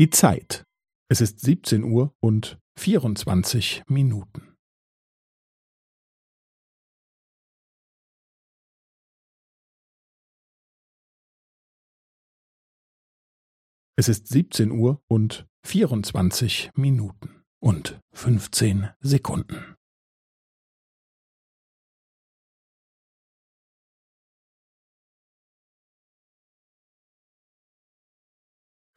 Die Zeit. Es ist 17 Uhr und 24 Minuten. Es ist 17 Uhr und 24 Minuten und 15 Sekunden.